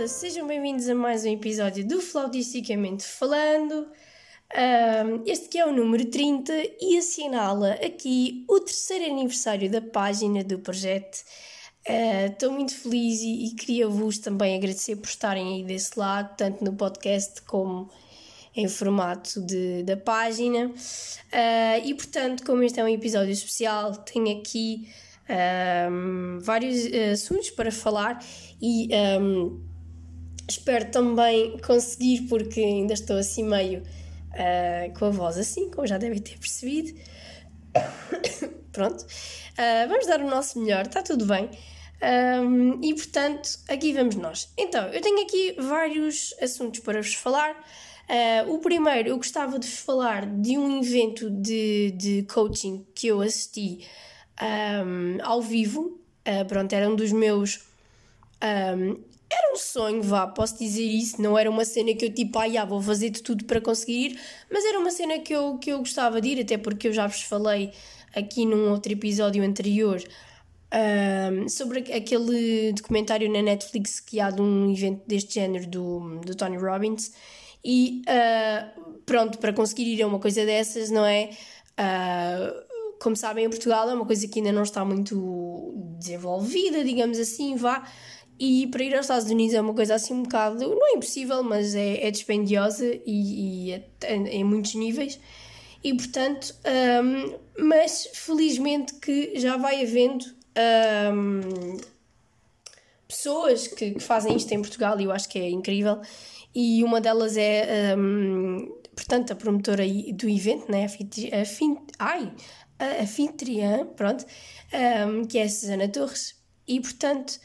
malta, sejam bem-vindos a mais um episódio do Flautisticamente Falando. Um, este que é o número 30 e assinala aqui o terceiro aniversário da página do projeto. Estou uh, muito feliz e, e queria-vos também agradecer por estarem aí desse lado, tanto no podcast como em formato de, da página. Uh, e portanto, como este é um episódio especial, tenho aqui um, vários uh, assuntos para falar e um, espero também conseguir, porque ainda estou assim meio uh, com a voz assim, como já devem ter percebido. Pronto, uh, vamos dar o nosso melhor, está tudo bem. Um, e portanto, aqui vamos nós. Então, eu tenho aqui vários assuntos para vos falar. Uh, o primeiro, eu gostava de falar de um evento de, de coaching que eu assisti um, ao vivo. Uh, pronto, era um dos meus. Um, era um sonho, vá, posso dizer isso. Não era uma cena que eu tipo, ah, já, vou fazer de tudo para conseguir ir, mas era uma cena que eu, que eu gostava de ir, até porque eu já vos falei aqui num outro episódio anterior um, sobre aquele documentário na Netflix que há de um evento deste género do, do Tony Robbins. E uh, pronto, para conseguir ir a uma coisa dessas, não é? Uh, como sabem, em Portugal é uma coisa que ainda não está muito desenvolvida, digamos assim, vá. E para ir aos Estados Unidos é uma coisa assim um bocado, não é impossível, mas é, é dispendiosa e, e é, em muitos níveis. E portanto, um, mas felizmente que já vai havendo um, pessoas que, que, fazem isto em Portugal e eu acho que é incrível. E uma delas é, um, portanto, a promotora do evento, né? a, fin, ai, a anfitriã, pronto, um, que é a Susana Torres, e portanto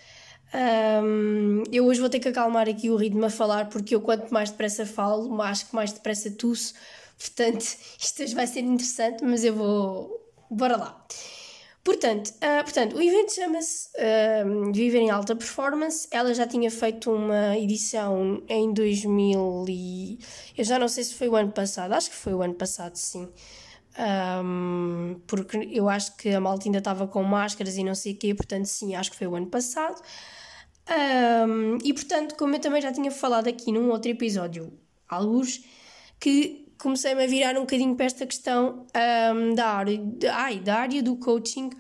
um, eu hoje vou ter que acalmar aqui o ritmo a falar, porque eu quanto mais depressa falo, acho que mais depressa tuço, portanto isto hoje vai ser interessante, mas eu vou. Bora lá! Portanto, uh, portanto o evento chama-se uh, Viver em Alta Performance. Ela já tinha feito uma edição em 2000 e... Eu já não sei se foi o ano passado, acho que foi o ano passado, sim um, porque eu acho que a malta ainda estava com máscaras e não sei o quê, portanto, sim, acho que foi o ano passado. Um, e portanto, como eu também já tinha falado aqui num outro episódio, alguns, que comecei-me a virar um bocadinho para esta questão um, da, área, ai, da área do coaching,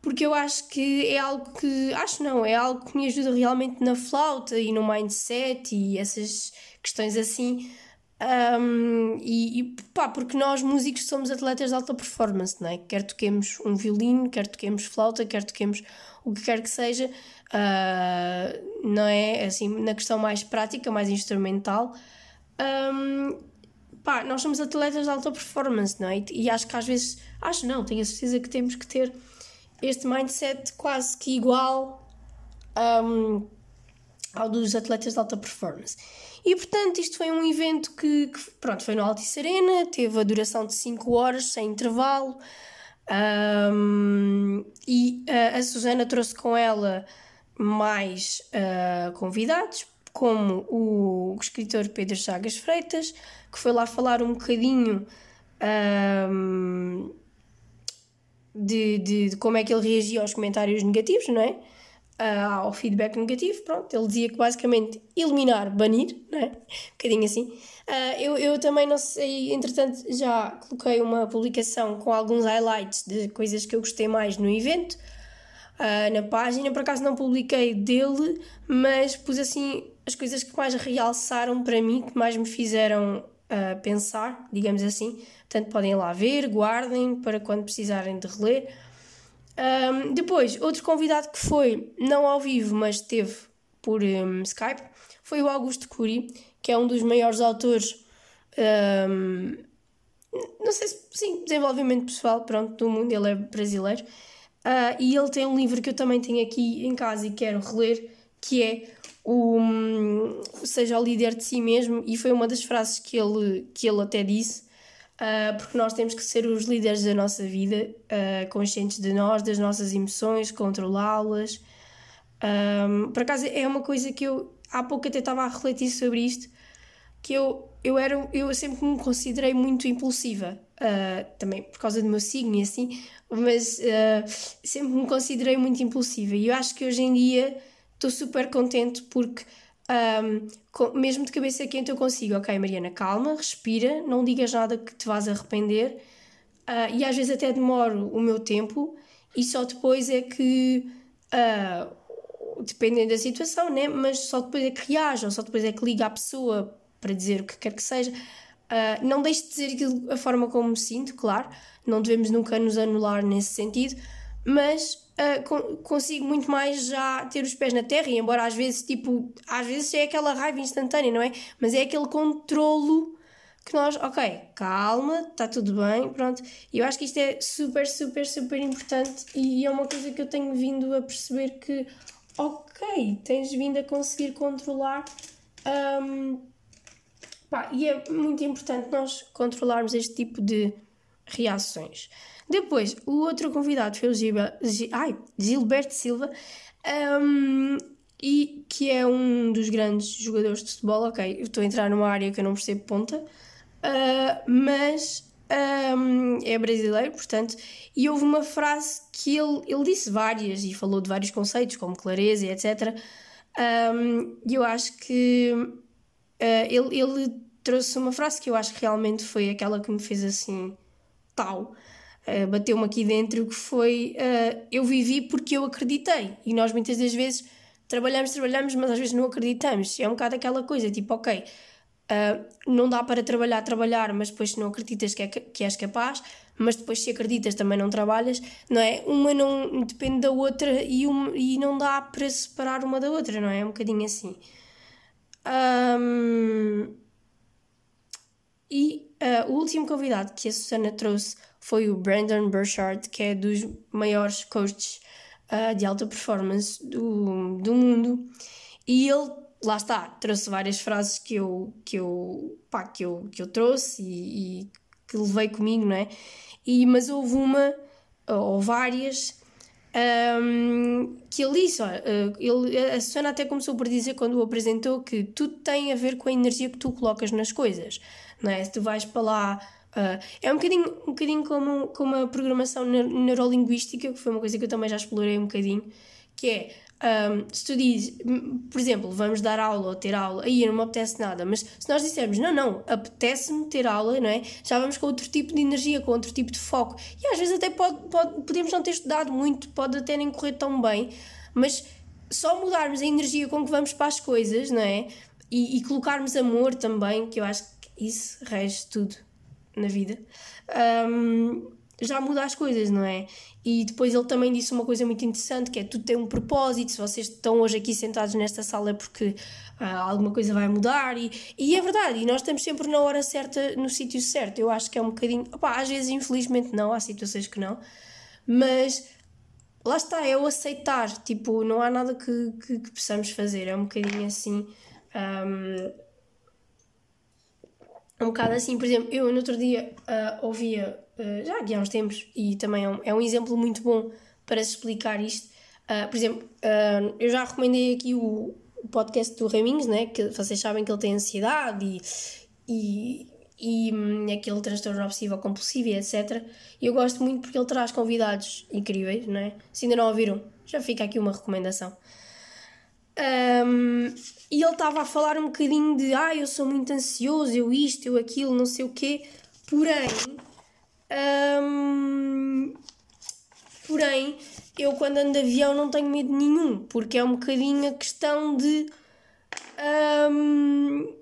porque eu acho que é algo que, acho não, é algo que me ajuda realmente na flauta e no mindset e essas questões assim um, e, e pá, porque nós músicos somos atletas de alta performance, não é? Quer toquemos um violino, quer toquemos flauta, quer toquemos o que quer que seja, uh, não é? Assim, na questão mais prática, mais instrumental, um, pá, nós somos atletas de alta performance, não é? E, e acho que às vezes, acho não, tenho a certeza que temos que ter este mindset quase que igual um, ao dos atletas de alta performance. E portanto, isto foi um evento que, que pronto, foi no Altice Arena, teve a duração de 5 horas, sem intervalo. Um, e uh, a Susana trouxe com ela mais uh, convidados, como o, escritor Pedro Chagas Freitas, que foi lá falar um bocadinho um, de, de, de, como é que ele reagia aos comentários negativos, não é? Uh, ao feedback negativo, pronto, ele dizia que basicamente eliminar, banir, não é? Um bocadinho assim. Uh, eu, eu também não sei, entretanto já coloquei uma publicação com alguns highlights de coisas que eu gostei mais no evento uh, na página, por acaso não publiquei dele, mas pus assim as coisas que mais realçaram para mim, que mais me fizeram uh, pensar, digamos assim. Portanto, podem lá ver, guardem para quando precisarem de reler. Um, depois, outro convidado que foi, não ao vivo, mas esteve por um, Skype, foi o Augusto Cury, que é um dos maiores autores, um, não sei se, sim, desenvolvimento pessoal, pronto, do mundo, ele é brasileiro. Uh, e ele tem um livro que eu também tenho aqui em casa e quero reler, que é o um, Seja o líder de si mesmo, e foi uma das frases que ele, que ele até disse, Uh, porque nós temos que ser os líderes da nossa vida, uh, conscientes de nós, das nossas emoções, controlá-las. Um, por acaso é uma coisa que eu há pouco até estava a refletir sobre isto, que eu, eu, era, eu sempre me considerei muito impulsiva, uh, também por causa do meu signo e assim, mas sempre me considerei muito impulsiva e eu acho que hoje em dia estou super contente porque um, com, mesmo de cabeça quente eu consigo, ok, Mariana, calma, respira, não digas nada que te vás arrepender. Uh, e às vezes até demoro o meu tempo e só depois é que, uh, dependendo da situação, né? mas só depois é que reage ou só depois é que liga à pessoa para dizer o que quer que seja. Uh, não deixe de dizer aquilo, a forma como me sinto, claro, não devemos nunca nos anular nesse sentido, mas uh, consigo muito mais já ter os pés na terra, e embora às vezes, tipo, às vezes é aquela raiva instantânea, não é? Mas é aquele controlo que nós, ok, calma, está tudo bem, pronto. E eu acho que isto é super, super, super importante e é uma coisa que eu tenho vindo a perceber que, ok, tens vindo a conseguir controlar. Um, pá, e é muito importante nós controlarmos este tipo de reações. Depois, o outro convidado foi o Gilba, ai, Gilberto Silva, um, e que é um dos grandes jogadores de futebol. Ok, estou a entrar numa área que eu não percebo ponta, uh, mas um, é brasileiro, portanto, e houve uma frase que ele, ele disse várias e falou de vários conceitos, como clareza e etc. Um, e eu acho que uh, ele, ele trouxe uma frase que eu acho que realmente foi aquela que me fez assim tal. Uh, bateu-me aqui dentro que foi uh, eu vivi porque eu acreditei e nós muitas das vezes trabalhamos, trabalhamos, mas às vezes não acreditamos. É um bocado aquela coisa, tipo, ok, uh, não dá para trabalhar, trabalhar, mas depois não acreditas que, é, que és capaz, mas depois se acreditas também não trabalhas, não é? Uma não depende da outra e, um, e não dá para separar uma da outra, não é? É um bocadinho assim. Um, e uh, o último convidado que a Susana trouxe foi o Brandon Burchard, que é dos maiores coaches uh, de alta performance do, do mundo. E ele, lá está, trouxe várias frases que eu, que eu, pá, que eu, que eu trouxe e, e que levei comigo, não é? E, mas houve uma, ou várias, um, que ele disse, ah, ele, a Susana até começou por dizer quando o apresentou que tudo tem a ver com a energia que tu colocas nas coisas não é? Se tu vais para lá. Uh, é um bocadinho, um bocadinho como, como a programação neurolinguística, que foi uma coisa que eu também já explorei um bocadinho, que é, um, se tu dizes, por exemplo, vamos dar aula ou ter aula, aí não me apetece nada, mas se nós dissermos, não, não, apetece-me ter aula, não é? Já vamos com outro tipo de energia, com outro tipo de foco. E às vezes até pode, pode, podemos não ter estudado muito, pode até nem correr tão bem, mas só mudarmos a energia com que vamos para as coisas, não é? E, e colocarmos amor também, que eu acho isso rege tudo na vida, um, já muda as coisas, não é? E depois ele também disse uma coisa muito interessante, que é tudo tem um propósito, se vocês estão hoje aqui sentados nesta sala é porque ah, alguma coisa vai mudar e, e é verdade, e nós estamos sempre na hora certa, no sítio certo, eu acho que é um bocadinho, opá, às vezes infelizmente não, há situações que não, mas lá está, é o aceitar, tipo, não há nada que, que, que possamos fazer, é um bocadinho assim... Um, um bocado assim, por exemplo, eu no outro dia uh, ouvia, uh, já aqui há uns tempos, e também é um, é um exemplo muito bom para se explicar isto. Uh, por exemplo, eu já recomendei aqui o, o, podcast do Raminhos, né? que vocês sabem que ele tem ansiedade e, e, e hum, aquele transtorno obsessivo compulsivo e etc. E eu gosto muito porque ele traz convidados incríveis, não é? Se ainda não ouviram, já fica aqui uma recomendação. Um, e ele estava a falar um bocadinho de ah, eu sou muito ansioso, eu isto, eu aquilo, não sei o quê. Porém, um, porém, eu quando ando de avião não tenho medo nenhum, porque é um bocadinho a questão de um,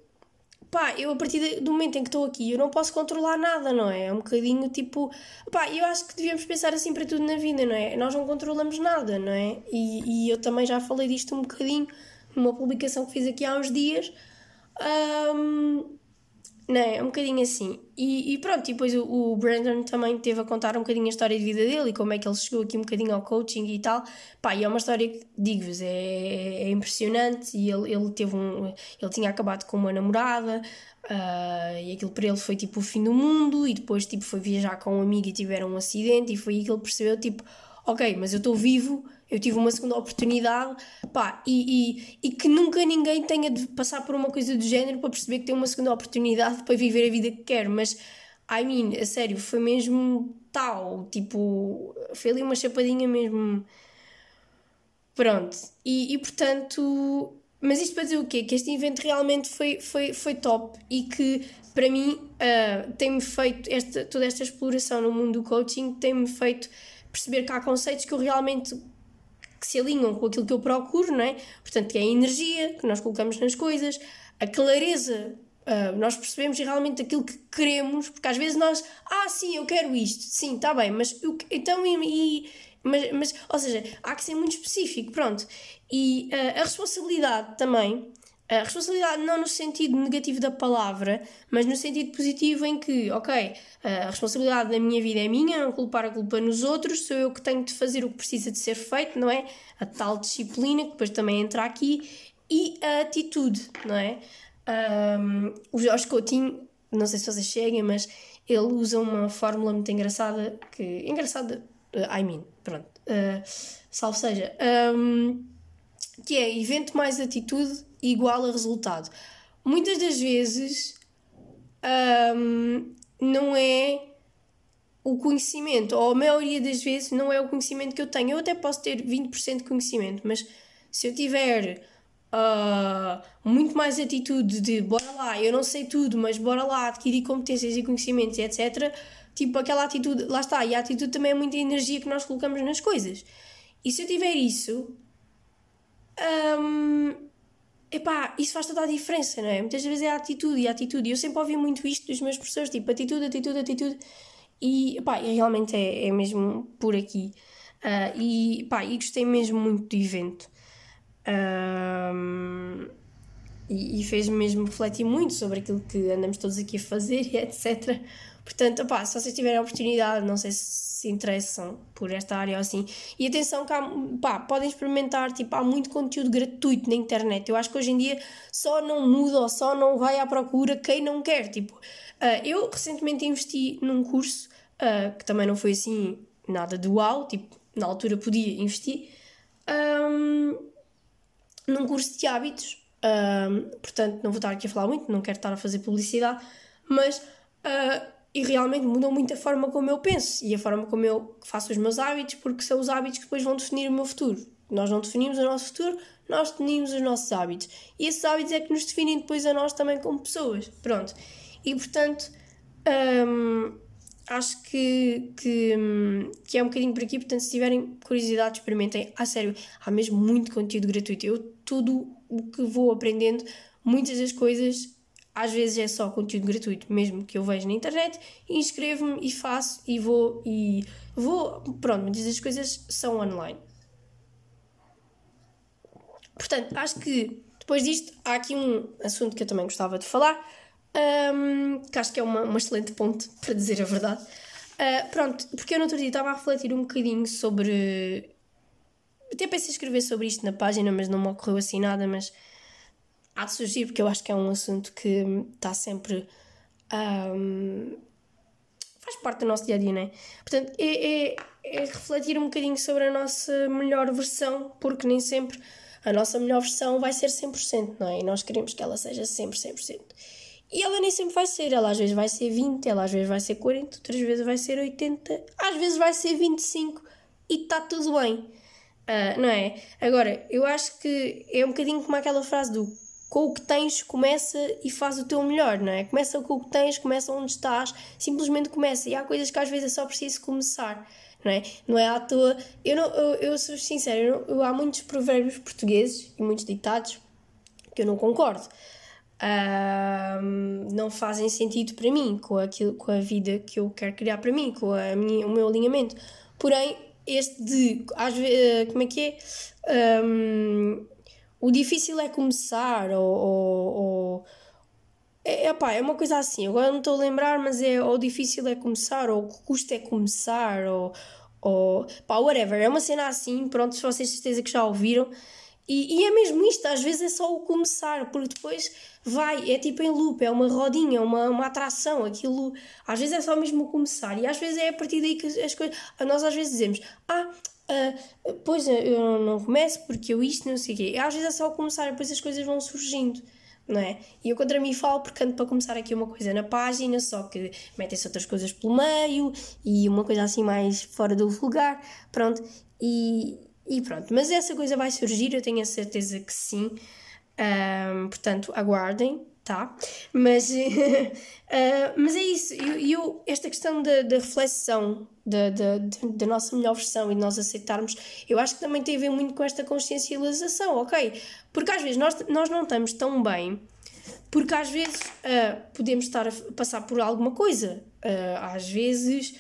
pá, eu a partir do momento em que estou aqui eu não posso controlar nada, não é? É um bocadinho tipo, pá, eu acho que devíamos pensar assim para tudo na vida, não é? Nós não controlamos nada, não é? E, e eu também já falei disto um bocadinho numa publicação que fiz aqui há uns dias. Um, não é? é um bocadinho assim. E, e pronto, e depois o, o, Brandon também teve a contar um bocadinho a história de vida dele e como é que ele chegou aqui um bocadinho ao coaching e tal. Pá, e é uma história que, digo-vos, é, é impressionante. E ele, ele teve um. Ele tinha acabado com uma namorada uh, e aquilo para ele foi tipo o fim do mundo. E depois, tipo, foi viajar com um amigo e tiveram um acidente. E foi aí que ele percebeu, tipo, ok, mas eu estou vivo eu tive uma segunda oportunidade, pá, e, e, e, que nunca ninguém tenha de passar por uma coisa do género para perceber que tem uma segunda oportunidade para viver a vida que quer, mas, I mean, a sério, foi mesmo tal, tipo, foi ali uma chapadinha mesmo. Pronto, e, e portanto, mas isto para dizer o quê? Que este evento realmente foi, foi, foi top e que para mim uh, tem-me feito esta, toda esta exploração no mundo do coaching tem-me feito perceber que há conceitos que eu realmente que se alinham com aquilo que eu procuro, não é? Portanto, que é a energia que nós colocamos nas coisas, a clareza, uh, nós percebemos realmente aquilo que queremos, porque às vezes nós, ah, sim, eu quero isto, sim, está bem, mas eu, então, e, mas, mas, ou seja, há que ser muito específico, pronto. E uh, a responsabilidade também, a responsabilidade não no sentido negativo da palavra, mas no sentido positivo em que, ok, a responsabilidade da minha vida é minha, não culpar a culpa nos outros, sou eu que tenho de fazer o que precisa de ser feito, não é? A tal disciplina, que depois também entra aqui, e a atitude, não é? Um, o Jorge Coutinho, não sei se vocês cheguem, mas ele usa uma fórmula muito engraçada, que engraçada, uh, I mean, pronto, uh, seja, um, que é evento mais atitude igual a resultado. Muitas das vezes um, não é o conhecimento, ou a maioria das vezes não é o conhecimento que eu tenho. Eu até posso ter 20% de conhecimento, mas se eu tiver uh, muito mais atitude de bora lá, eu não sei tudo, mas bora lá adquirir competências e conhecimentos, etc. Tipo aquela atitude, lá está, e a atitude também é muita energia que nós colocamos nas coisas. E se eu tiver isso, um, epá, isso faz toda a diferença, não é? Muitas vezes é a atitude e a atitude. Eu sempre ouvi muito isto dos meus professores, tipo, atitude, atitude, atitude. E, epá, realmente é, é mesmo por aqui. Uh, e, epá, e gostei mesmo muito do evento. Um, e, e fez-me mesmo refletir muito sobre aquilo que andamos todos aqui a fazer e etc. Portanto, opá, se vocês tiverem a oportunidade, não sei se se interessam por esta área assim, e atenção que há, pá, podem experimentar, tipo, há muito conteúdo gratuito na internet. Eu acho que hoje em dia só não muda ou só não vai à procura quem não quer. Tipo, uh, eu recentemente investi num curso uh, que também não foi assim nada de uau, tipo, na altura podia investir, um, num curso de hábitos. Um, portanto, não vou estar aqui a falar muito, não quero estar a fazer publicidade, mas uh, e realmente mudou muito a forma como eu penso e a forma como eu faço os meus hábitos, porque são os hábitos que depois vão definir o meu futuro. Nós não definimos o nosso futuro, nós definimos os nossos hábitos. E esses hábitos é que nos definem depois a nós também como pessoas. Pronto. E portanto, hum, acho que, que, que é um bocadinho por aqui. Portanto, se tiverem curiosidade, experimentem. A sério, há mesmo muito conteúdo gratuito. Eu, tudo o que vou aprendendo, muitas das coisas às vezes é só conteúdo gratuito, mesmo que eu vejo na internet, inscrevo-me e faço e vou e vou. Pronto, muitas das coisas são online. Portanto, acho que depois disto há aqui um assunto que eu também gostava de falar, um, que acho que é uma, uma excelente ponte para dizer a verdade. Uh, pronto, porque eu no outro dia estava a refletir um bocadinho sobre. Até pensei escrever sobre isto na página, mas não me ocorreu assim nada, mas há de surgir, porque eu acho que é um assunto que está sempre. Um, faz parte do nosso dia a dia, não é? Portanto, é, é, é, refletir um bocadinho sobre a nossa melhor versão, porque nem sempre a nossa melhor versão vai ser 100%, não é? E nós queremos que ela seja sempre 100%. E ela nem sempre vai ser, ela às vezes vai ser 20, ela às vezes vai ser 40, outras vezes vai ser 80, às vezes vai ser 25 e está tudo bem. Uh, não é? Agora, eu acho que é um bocadinho como aquela frase do com o que tens, começa e faz o teu melhor, não é? Começa com o que tens, começa onde estás, simplesmente começa. E há coisas que às vezes é só preciso começar, não é? Não é à toa. Eu, não, eu, eu sou sincera, eu, eu, há muitos provérbios portugueses e muitos ditados que eu não concordo. não fazem sentido para mim, com, aquilo, com a vida que eu quero criar para mim, com a minha, o meu alinhamento. Porém, este de. Às vezes, como é que é? Um, o difícil é começar, ou. ou, ou é, epá, é uma coisa assim, agora não estou a lembrar, mas é ou difícil é começar, ou o que custa é começar, ou, ou pá, whatever. É uma cena assim, pronto, se vocês certeza que já ouviram. E, e, é mesmo isto, às vezes é só o começar, porque depois vai, é tipo em loop, é uma rodinha, uma, uma atração, aquilo, às vezes é só mesmo o começar, e às vezes é a partir daí que as coisas, nós às vezes dizemos, ah, Uh, pois eu não começo porque eu isto não sei o quê. E às vezes é só começar, depois as coisas vão surgindo, não é? E eu contra mim falo porque ando para começar aqui uma coisa na página, só que metem-se outras coisas pelo meio e uma coisa assim mais fora do lugar, pronto. E, e pronto, mas essa coisa vai surgir, eu tenho a certeza que sim. Um, portanto, aguardem, tá? Mas, uh, mas é isso. Eu, eu, esta questão da, reflexão da, da, nossa melhor versão e de nós aceitarmos, eu acho que também tem a ver muito com esta consciencialização, ok? Porque às vezes nós, nós não estamos tão bem, porque às vezes uh, podemos estar a passar por alguma coisa. Uh, às vezes.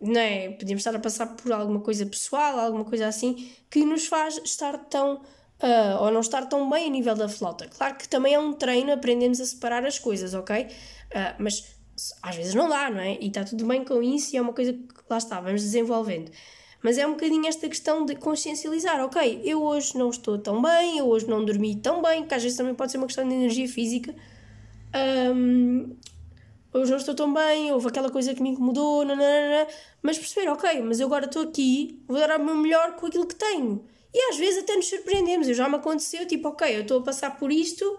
Não é? Podemos estar a passar por alguma coisa pessoal, alguma coisa assim, que nos faz estar tão. Uh, ou não estar tão bem a nível da flauta. Claro que também é um treino, aprendemos a separar as coisas, ok? Uh, mas às vezes não dá, não é? E está tudo bem com isso e é uma coisa que lá está, vamos desenvolvendo. Mas é um bocadinho esta questão de consciencializar, ok, eu hoje não estou tão bem, eu hoje não dormi tão bem, que às vezes também pode ser uma questão de energia física. Um, hoje não estou tão bem, houve aquela coisa que me incomodou, nananana, mas perceber, ok, mas eu agora estou aqui, vou dar o meu melhor com aquilo que tenho. E às vezes até nos surpreendemos, eu já me aconteceu, tipo, ok, eu estou a passar por isto,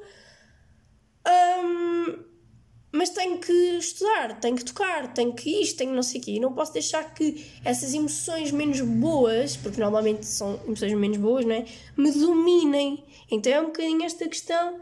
um, mas tenho que estudar, tenho que tocar, tenho que isto, tenho não sei o quê. E não posso deixar que essas emoções menos boas, porque normalmente são emoções menos boas, não é? Me dominem. Então é um bocadinho esta questão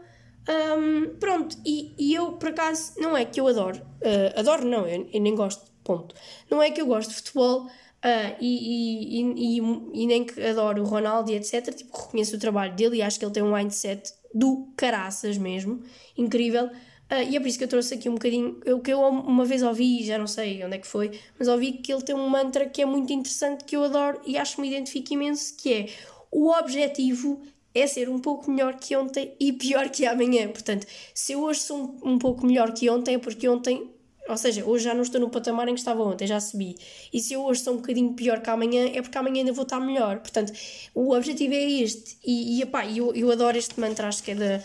um, pronto, e, e eu por acaso, não é que eu adoro, uh, adoro não, eu, eu, nem gosto, ponto. Não é que eu gosto de futebol uh, e, e, e, nem que adoro o Ronaldo e etc. Tipo, reconheço o trabalho dele e acho que ele tem um mindset do caraças mesmo, incrível. Uh, e é por isso que eu trouxe aqui um bocadinho. O que eu uma vez ouvi, já não sei onde é que foi, mas ouvi que ele tem um mantra que é muito interessante, que eu adoro e acho que me identifico imenso, que é o objetivo é ser um pouco melhor que ontem e pior que amanhã. Portanto, se eu hoje sou um, um pouco melhor que ontem, é porque ontem ou seja, hoje já não estou no patamar em que estava ontem, já subi. E se eu hoje sou um bocadinho pior que amanhã, é porque amanhã ainda vou estar melhor. Portanto, o objetivo é este. E, e epá, eu, eu adoro este mantra, acho que é, da,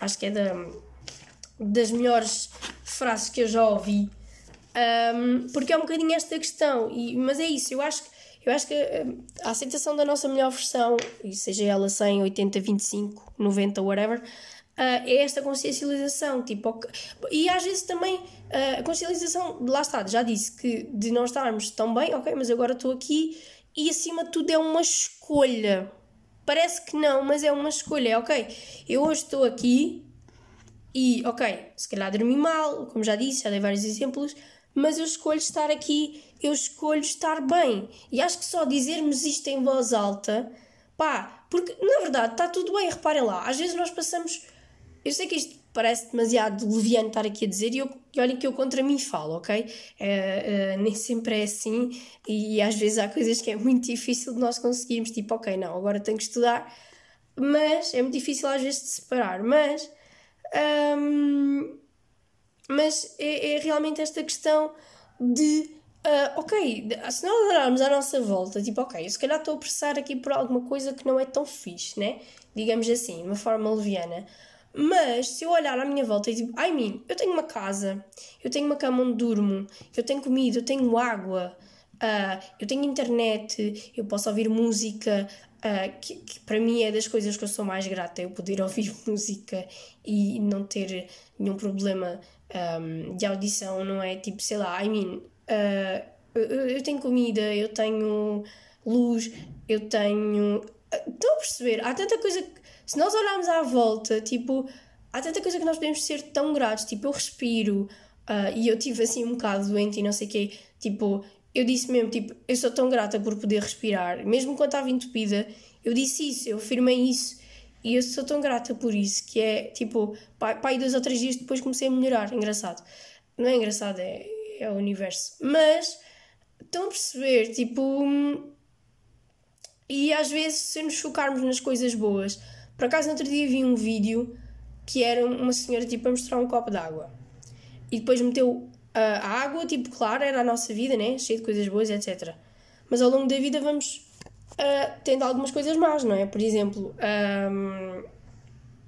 acho que é da, das melhores frases que eu já ouvi. Um, porque é um bocadinho esta questão. E, mas é isso, eu acho eu acho que eh, a aceitação da nossa melhor versão, seja ela 100, 80, 25, 90, whatever, uh, é esta consciencialização. Tipo, e às vezes também uh, a consciencialização, lá está, já disse que de não estarmos tão bem, ok, mas agora estou aqui e acima de tudo é uma escolha. Parece que não, mas é uma escolha. É ok, eu hoje estou aqui e, ok, se calhar dormi mal, como já disse, já dei vários exemplos, mas eu escolho estar aqui, eu escolho estar bem. E acho que só dizermos isto em voz alta, pá, porque na verdade está tudo bem, reparem lá, às vezes nós passamos. Eu sei que isto parece demasiado leviano estar aqui a dizer, e, eu, e olhem que eu contra mim falo, ok? É, é, nem sempre é assim, e às vezes há coisas que é muito difícil de nós conseguirmos, tipo, ok, não, agora tenho que estudar, mas é muito difícil às vezes de separar, mas. Hum, mas é, é realmente esta questão de Uh, ok, se nós olharmos à nossa volta, tipo, ok, eu se calhar estou a pressar aqui por alguma coisa que não é tão fixe, né? Digamos assim, de uma forma leviana. Mas se eu olhar à minha volta e tipo, ai mim, eu tenho uma casa, eu tenho uma cama onde durmo, eu tenho comida, eu tenho água, uh, eu tenho internet, eu posso ouvir música, uh, que, que, para mim é das coisas que eu sou mais grata, eu poder ouvir música e não ter nenhum problema um, de audição, não é? Tipo, sei lá, I mean, uh, eu, eu, tenho comida, eu tenho luz, eu tenho. Estão a perceber? Há tanta coisa que. Se nós olharmos à volta, tipo, há tanta coisa que nós podemos ser tão gratos. Tipo, eu respiro uh, e eu tive assim um bocado doente e não sei o quê. Tipo, eu disse mesmo, tipo, eu sou tão grata por poder respirar, mesmo quando estava entupida, eu disse isso, eu afirmei isso. E eu sou tão grata por isso, que é tipo, pai, dois ou três dias depois comecei a melhorar. Engraçado. Não é engraçado, é, é o universo. Mas estão a perceber, tipo. E às vezes, se nos focarmos nas coisas boas. Por acaso, no outro dia vi um vídeo que era uma senhora tipo a mostrar um copo de água e depois meteu a água, tipo, claro, era a nossa vida, né? Cheia de coisas boas, etc. Mas ao longo da vida vamos uh, tendo algumas coisas más, não é? Por exemplo, um,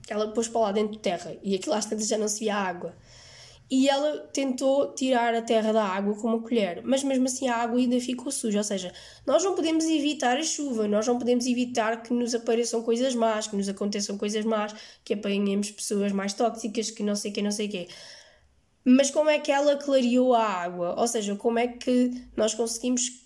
ela pôs para lá dentro de terra e aquilo às tantas já não se via água. E ela tentou tirar a terra da água com uma colher, mas mesmo assim a água ainda ficou suja. Ou seja, nós não podemos evitar a chuva, nós não podemos evitar que nos apareçam coisas más, que nos aconteçam coisas más, que apanhemos pessoas mais tóxicas, que não sei o que, não sei o quê. Mas como é que ela clareou a água? Ou seja, como é que nós conseguimos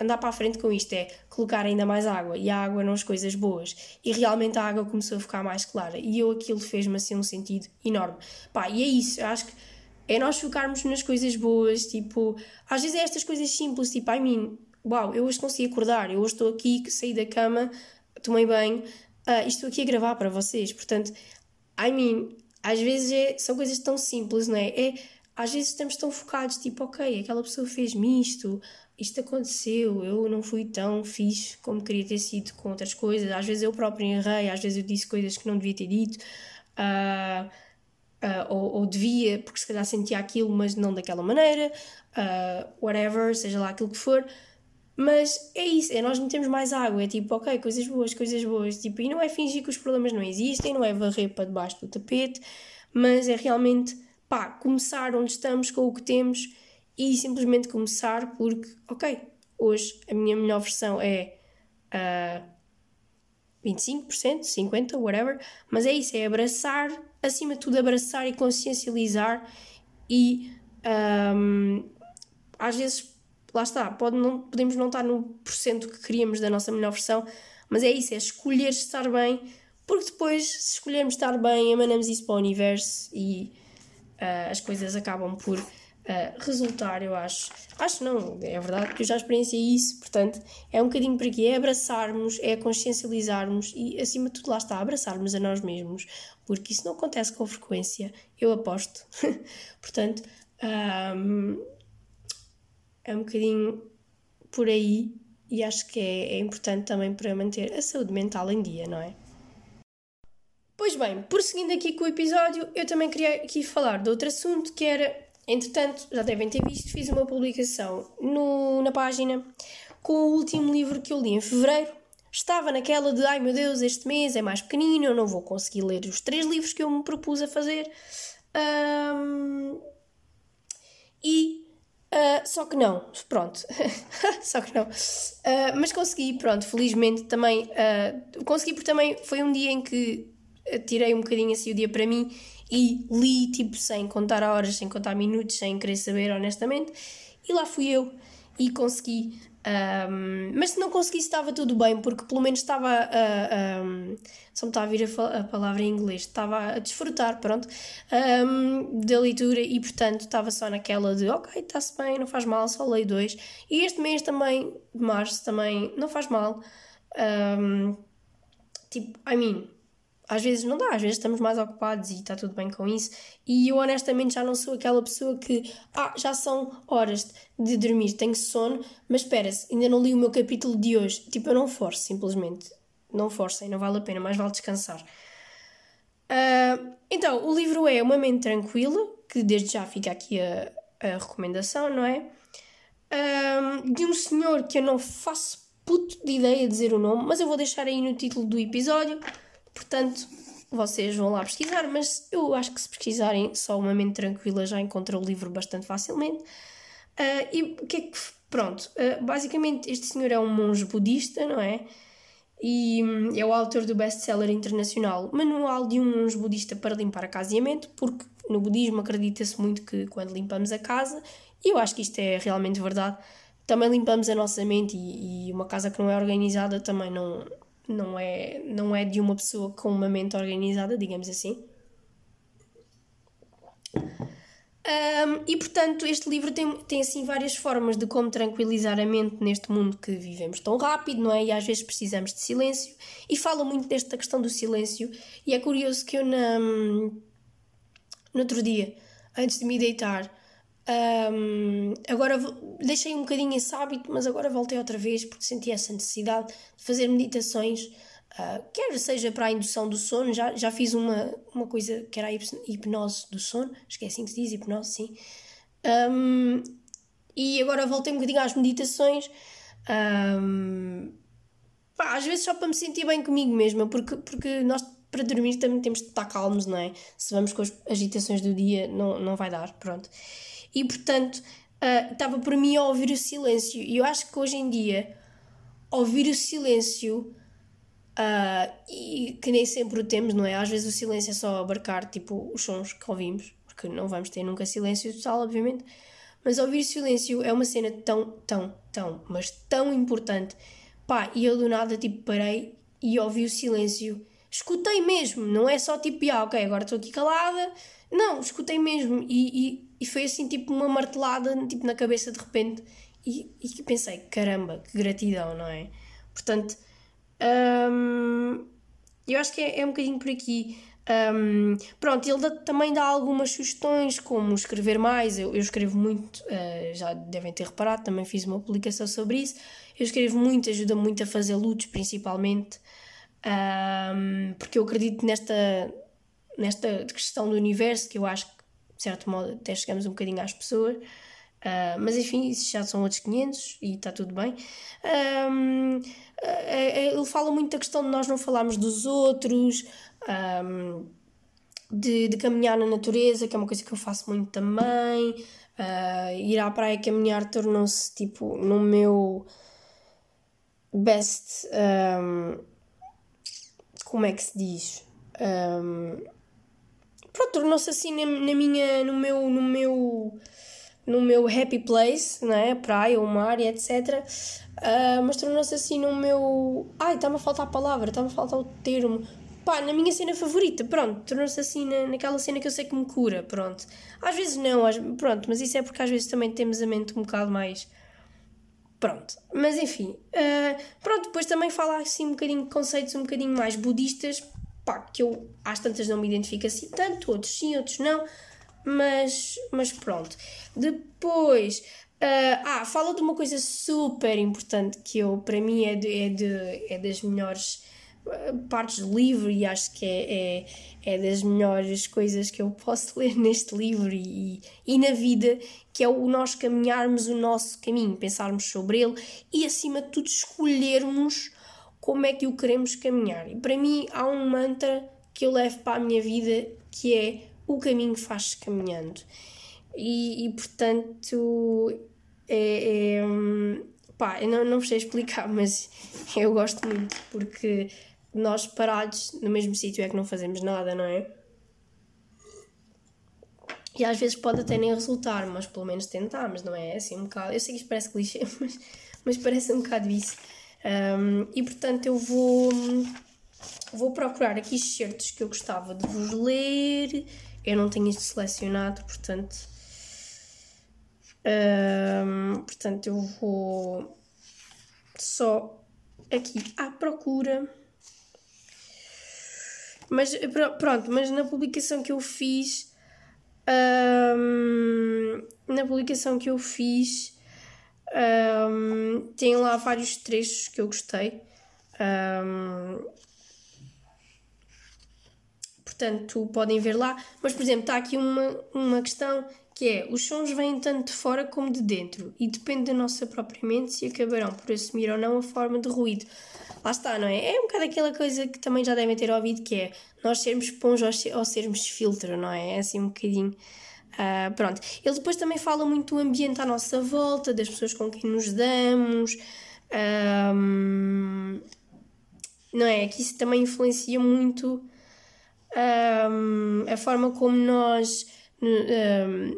andar para a frente com isto é colocar ainda mais água e a água nas coisas boas. E realmente a água começou a ficar mais clara e eu aquilo fez-me assim um sentido enorme. Pá, e é isso, eu acho que é nós focarmos nas coisas boas, tipo, às vezes é estas coisas simples, tipo, I mean, uau, eu hoje consegui acordar, eu hoje estou aqui, saí da cama, tomei banho, uh, estou aqui a gravar para vocês, portanto, I mean, às vezes é, são coisas tão simples, não é? é? Às vezes estamos tão focados, tipo, ok, aquela pessoa fez-me isto, isto aconteceu, eu não fui tão fixe como queria ter sido com outras coisas, às vezes eu próprio errei, às vezes eu disse coisas que não devia ter dito, uh, uh, ou, ou, devia, porque se calhar sentia aquilo, mas não daquela maneira, uh, whatever, seja lá aquilo que for. Mas é isso, é nós metemos mais água, é tipo, ok, coisas boas, coisas boas, tipo, e não é fingir que os problemas não existem, não é varrer para debaixo do tapete, mas é realmente, pá, começar onde estamos com o que temos e simplesmente começar porque, ok, hoje a minha melhor versão é uh, 25%, 50%, whatever, mas é isso, é abraçar, acima de tudo, abraçar e consciencializar e um, às vezes, lá está, pode não, podemos não estar no porcento que queríamos da nossa melhor versão, mas é isso, é escolher estar bem, porque depois, se escolhermos estar bem, emanamos isso para o universo e uh, as coisas acabam por uh, resultar, eu acho. Acho não, é verdade que eu já experienciei isso, portanto, é um bocadinho por aqui, é abraçarmos, é consciencializarmos e, acima de tudo, lá está, abraçarmos a nós mesmos, porque isso não acontece com frequência, eu aposto. portanto, um, é um bocadinho por aí e acho que é, é importante também para manter a saúde mental em dia, não é? Pois bem, prosseguindo aqui com o episódio, eu também queria aqui falar de outro assunto que era Entretanto, já devem ter visto, fiz uma publicação no, na página com o último livro que eu li em fevereiro. Estava naquela de ai meu Deus, este mês é mais pequenino, eu não vou conseguir ler os três livros que eu me propus a fazer. Um, e Uh, só que não, pronto, só que não. Uh, mas consegui, pronto, felizmente também. Uh, consegui porque também foi um dia em que tirei um bocadinho assim o dia para mim e li tipo sem contar horas, sem contar minutos, sem querer saber honestamente. E lá fui eu e consegui. Um, mas se não conseguisse estava tudo bem, porque pelo menos estava a. Um, só me está a vir a, a, palavra em inglês, estava a desfrutar, pronto, um, da leitura e portanto estava só naquela de ok, está-se bem, não faz mal, só leio dois. E este mês também, de março, também não faz mal. tipo, I mean, às vezes não dá, às vezes estamos mais ocupados e está tudo bem com isso. E eu honestamente já não sou aquela pessoa que, ah, já são horas de dormir, tenho sono, mas espera-se, ainda não li o meu capítulo de hoje. Tipo, eu não forço, simplesmente. Não forcem, não vale a pena, mais vale descansar. Uh, então, o livro é Uma Mente Tranquila, que desde já fica aqui a, a recomendação, não é? Uh, de um senhor que eu não faço puto de ideia de dizer o nome, mas eu vou deixar aí no título do episódio Portanto, vocês vão lá pesquisar, mas eu acho que se pesquisarem só uma mente tranquila já encontram o livro bastante facilmente. Uh, e o que é que. Pronto, uh, basicamente este senhor é um monge budista, não é? E um, é o autor do best-seller internacional Manual de um monge budista para limpar a casa e a mente, porque no budismo acredita-se muito que quando limpamos a casa, e eu acho que isto é realmente verdade, também limpamos a nossa mente e, e uma casa que não é organizada também não, não é, não é de uma pessoa com uma mente organizada, digamos assim. Um, e portanto, este livro tem, tem assim várias formas de como tranquilizar a mente neste mundo que vivemos tão rápido, não é? E às vezes precisamos de silêncio. E fala muito desta questão do silêncio. E é curioso que eu, na, no outro dia, antes de me deitar, um, agora deixei um bocadinho esse hábito, mas agora voltei outra vez porque senti essa necessidade de fazer meditações, uh, quer seja para a indução do sono, já, já fiz uma, uma coisa que era a hipnose do sono, acho que é assim que se diz, hipnose, sim. Um, e agora voltei um bocadinho às meditações, um, pá, às vezes só para me sentir bem comigo mesma, porque, porque nós para dormir também temos de estar calmos, não é? Se vamos com as agitações do dia, não, não vai dar, pronto e portanto uh, estava por mim a ouvir o silêncio. E eu acho que hoje em dia ouvir o silêncio uh, e que nem sempre o temos, não é? Às vezes o silêncio é só abarcar tipo os sons que ouvimos, porque não vamos ter nunca silêncio total, obviamente. Mas ouvir silêncio é uma cena tão, tão, tão, mas tão importante. Pá, e eu do nada, tipo, parei e ouvi o silêncio. Escutei mesmo, não é só tipo, ah, ok, agora estou aqui calada. Não, escutei mesmo. E, e, e, foi assim, tipo, uma martelada tipo, na cabeça de repente. E, e pensei, caramba, que gratidão, não é? Portanto, hum, eu acho que é, é um bocadinho por aqui. Um, pronto, ele dá, também dá algumas sugestões, como escrever mais. Eu, eu escrevo muito, uh, já devem ter reparado, também fiz uma publicação sobre isso. Eu escrevo muito, ajuda muito a fazer lutos, principalmente, um, porque eu acredito nesta, nesta questão do universo, que eu acho que, de certo modo, até chegamos um bocadinho às pessoas. Uh, mas enfim, isso já são outros 500 e está tudo bem. Um, ele fala muito da questão de nós não falarmos dos outros, um, de, de caminhar na natureza, que é uma coisa que eu faço muito também. Uh, ir à praia caminhar tornou-se tipo no meu best. Um, como é que se diz? Um, pronto, tornou-se assim na, na, minha, no meu, no meu, no meu happy place, não é? Praia, o mar e etc. Uh, mas tornou-se assim no meu. Ai, está-me a faltar a palavra, está-me a faltar o termo pá, na minha cena favorita, pronto, tornou-se assim na, naquela cena que eu sei que me cura, pronto. Às vezes não, às, pronto, mas isso é porque às vezes também temos a mente um bocado mais. Pronto, mas enfim, uh, pronto, depois também fala assim um bocadinho de conceitos um bocadinho mais budistas, pá, que eu às tantas não me identifico assim tanto, outros sim, outros não, mas, mas pronto. Depois, uh, ah, fala de uma coisa super importante que eu, para mim, é, de, é, de, é das melhores partes do livro e acho que é, é, é das melhores coisas que eu posso ler neste livro e, e na vida, que é o nós caminharmos o nosso caminho, pensarmos sobre ele e acima de tudo escolhermos como é que o queremos caminhar. E para mim há um mantra que eu levo para a minha vida que é o caminho faz-se caminhando. E, e portanto é, é hum, pá, eu não, não sei explicar, mas eu gosto muito porque nós parados no mesmo sítio é que não fazemos nada, não é? E às vezes pode até nem resultar, mas pelo menos tentarmos, não é assim um bocado. Eu sei que isto parece clichê, mas, mas parece um bocado isso. Um, e portanto eu vou, vou procurar aqui certos que eu gostava de vos ler. Eu não tenho isto selecionado, portanto. Um, portanto eu vou só aqui à procura. Mas pronto, mas na publicação que eu fiz. Um, na publicação que eu fiz. Um, tem lá vários trechos que eu gostei. Um, portanto, podem ver lá. Mas, por exemplo, está aqui uma, uma questão que é: os sons vêm tanto de fora como de dentro e depende da nossa própria mente se acabarão por assumir ou não a forma de ruído lá está, não é? É um bocado aquela coisa que também já devem ter ouvido que é nós sermos esponja ou sermos filtro, não é? É assim um bocadinho. Uh, pronto. Ele depois também fala muito do ambiente à nossa volta, das pessoas com quem nos damos. Um, não é? Que isso também influencia muito um, a forma como nós. Um,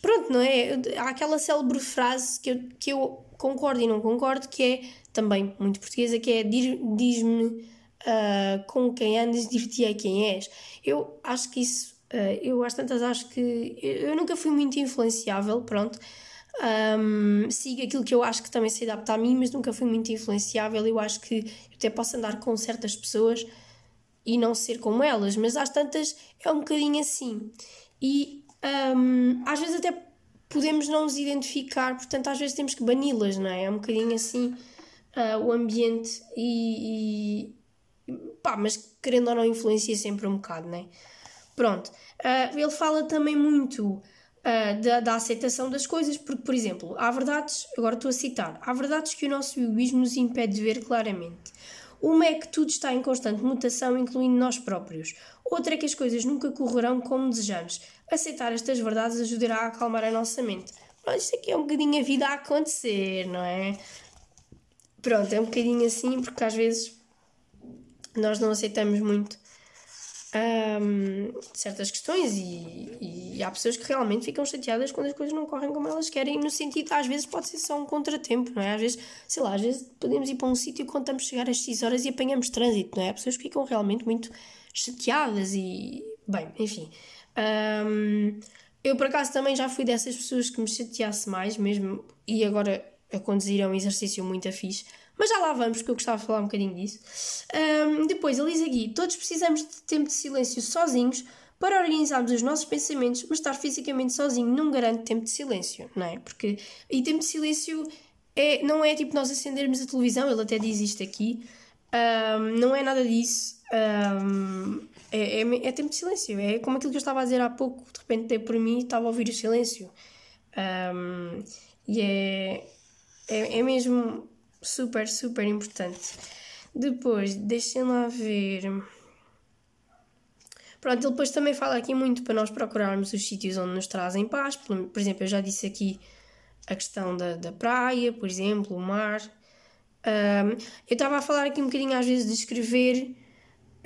pronto, não é? Há aquela célebre frase que eu, que eu concordo e não concordo, que é também muito portuguesa, que é diz-me uh, com quem andas, dir-te-ei quem és. Eu acho que isso, uh, eu às tantas acho que eu nunca fui muito influenciável, pronto. Um, sigo aquilo que eu acho que também se adapta a mim, mas nunca fui muito influenciável. Eu acho que eu até posso andar com certas pessoas e não ser como elas, mas às tantas é um bocadinho assim. E um, às vezes até podemos não nos identificar, portanto às vezes temos que bani-las, não é? É um bocadinho assim uh, o ambiente e, e, pá, mas querendo ou não influencia sempre um bocado, né? Pronto, uh, ele fala também muito uh, da, da aceitação das coisas, porque, por exemplo, há verdades, agora estou a citar, há verdades que o nosso egoísmo nos impede de ver claramente. Uma é que tudo está em constante mutação, incluindo nós próprios. Outra é que as coisas nunca correrão como desejamos. Aceitar estas verdades ajudará a acalmar a nossa mente. Pronto, isto aqui é um bocadinho a vida a acontecer, não é? Pronto, é um bocadinho assim, porque às vezes nós não aceitamos muito um, certas questões e, e, há pessoas que realmente ficam chateadas quando as coisas não correm como elas querem, no sentido, às vezes pode ser só um contratempo, não é? Às vezes, sei lá, às vezes podemos ir para um sítio quando estamos a chegar às 6 horas e apanhamos trânsito, não é? Há pessoas que ficam realmente muito chateadas e, bem, enfim. Um, eu, por acaso, também já fui dessas pessoas que me chateasse mais, mesmo, e agora a conduzir é um exercício muito afixo mas já lá vamos, porque eu gostava de falar um bocadinho disso. Um, depois, ele diz aqui: todos precisamos de tempo de silêncio sozinhos para organizarmos os nossos pensamentos, mas estar fisicamente sozinho não garante tempo de silêncio, não é? Porque, e tempo de silêncio é, não é tipo nós acendermos a televisão, ele até diz isto aqui, um, não é nada disso. Um, é, é, é, tempo de silêncio, é como aquilo que eu estava a dizer há pouco, de repente dei por mim estava a ouvir o silêncio. Um, e é, é, é mesmo super, super importante. Depois, deixem lá ver. Pronto, ele depois também fala aqui muito para nós procurarmos os sítios onde nos trazem paz. Por, por exemplo, eu já disse aqui a questão da, da praia, por exemplo, o mar. Um, eu estava a falar aqui um bocadinho às vezes de escrever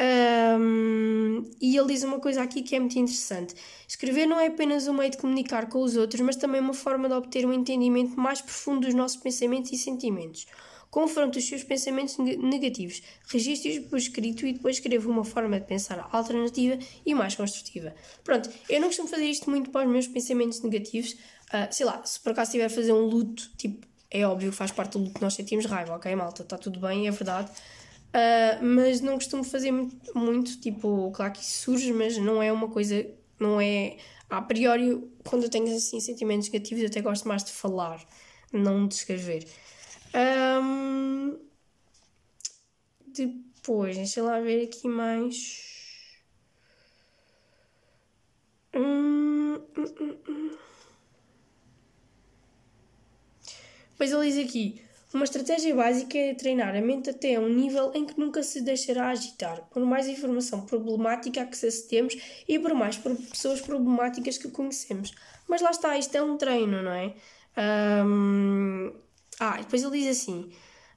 um, e ele diz uma coisa aqui que é muito interessante. Escrever não é apenas um meio de comunicar com os outros, mas também uma forma de obter um entendimento mais profundo dos nossos pensamentos e sentimentos. Confronte os seus pensamentos negativos, registre-os por escrito e depois escreva uma forma de pensar alternativa e mais construtiva. Pronto, eu não costumo fazer isto muito para os meus pensamentos negativos. Uh, sei lá, se por acaso estiver a fazer um luto, tipo, é óbvio, faz parte do luto que nós sentimos raiva, ok, malta, está tudo bem, é verdade. Uh, mas não costumo fazer muito, muito, tipo, claro que isso surge, mas não é uma coisa, não é a priori, quando eu tenho assim sentimentos negativos, eu até gosto mais de falar, não de escrever. Um, depois, deixa lá ver aqui mais. Hum, hum, hum, hum. Pois ele diz aqui: uma estratégia básica é treinar a mente até um nível em que nunca se deixará agitar, por mais informação problemática a que acedemos e por mais pessoas problemáticas que conhecemos. Mas lá está, isto é um treino, não é? Um, ah, depois ele diz assim: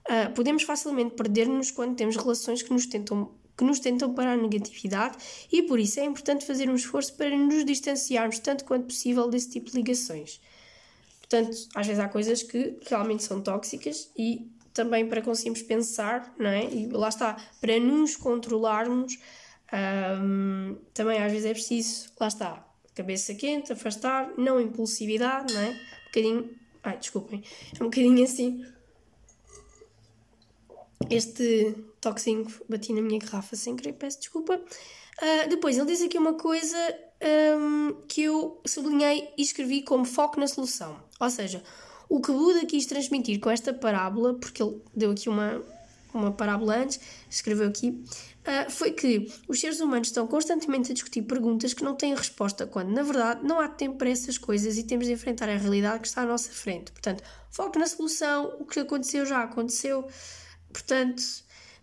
uh, podemos facilmente perder-nos quando temos relações que nos tentam que nos tentam para a negatividade e por isso é importante fazer um esforço para nos distanciarmos tanto quanto possível desse tipo de ligações. Portanto, às vezes há coisas que realmente são tóxicas e também para conseguirmos pensar, não é? E lá está, para nos controlarmos, um, também às vezes é preciso, lá está, cabeça quente, afastar, não impulsividade, não é? Um bocadinho, ai, desculpem, é um bocadinho assim. Este toquezinho bati na minha garrafa sem querer, peço desculpa. Uh, depois, ele diz aqui uma coisa um, que eu sublinhei e escrevi como foco na solução. Ou seja, o que Buda quis transmitir com esta parábola, porque ele deu aqui uma, uma parábola antes, escreveu aqui, uh, foi que os seres humanos estão constantemente a discutir perguntas que não têm resposta, quando na verdade não há tempo para essas coisas e temos de enfrentar a realidade que está à nossa frente. Portanto, foco na solução, o que aconteceu já aconteceu. Portanto,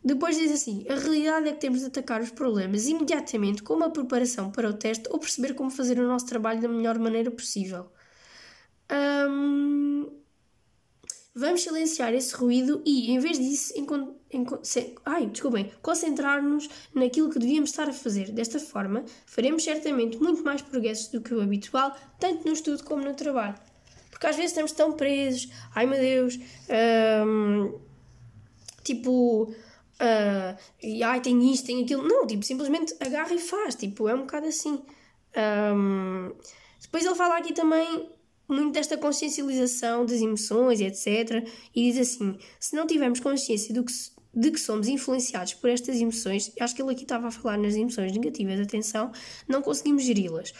depois diz assim: a realidade é que temos de atacar os problemas imediatamente com uma preparação para o teste ou perceber como fazer o nosso trabalho da melhor maneira possível. vamos silenciar esse ruído e, em vez disso, ai, desculpem, concentrar-nos naquilo que devíamos estar a fazer. Desta forma, faremos certamente muito mais progressos do que o habitual, tanto no estudo como no trabalho. Porque às vezes estamos tão presos, ai meu Deus, tipo uh, e ai, tem isto, tem aquilo. Não, tipo, simplesmente agarra e faz. Tipo, é um bocado assim. Um, depois ele fala aqui também muito desta consciencialização das emoções etc. E diz assim: se não tivermos consciência do que, de que somos influenciados por estas emoções, acho que ele aqui estava a falar nas emoções negativas, atenção, não conseguimos geri-las.